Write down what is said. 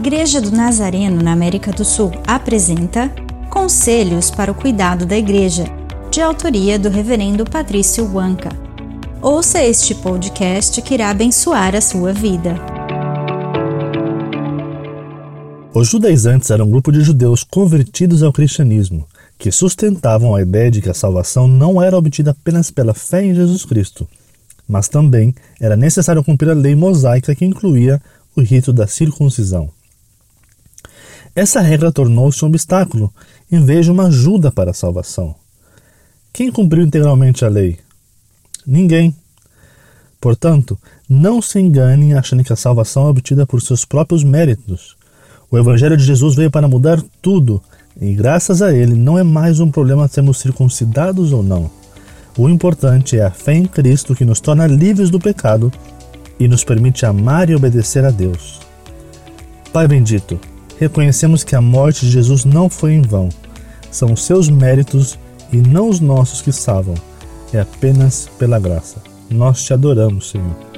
Igreja do Nazareno na América do Sul apresenta Conselhos para o Cuidado da Igreja, de autoria do Reverendo Patrício Wanka. Ouça este podcast que irá abençoar a sua vida. Os judaizantes eram um grupo de judeus convertidos ao cristianismo, que sustentavam a ideia de que a salvação não era obtida apenas pela fé em Jesus Cristo, mas também era necessário cumprir a lei mosaica que incluía o rito da circuncisão. Essa regra tornou-se um obstáculo, em vez de uma ajuda para a salvação. Quem cumpriu integralmente a lei? Ninguém. Portanto, não se enganem achando que a salvação é obtida por seus próprios méritos. O Evangelho de Jesus veio para mudar tudo, e graças a ele não é mais um problema sermos circuncidados ou não. O importante é a fé em Cristo que nos torna livres do pecado e nos permite amar e obedecer a Deus. Pai bendito, reconhecemos que a morte de Jesus não foi em vão. São os seus méritos e não os nossos que salvam. É apenas pela graça. Nós te adoramos, Senhor.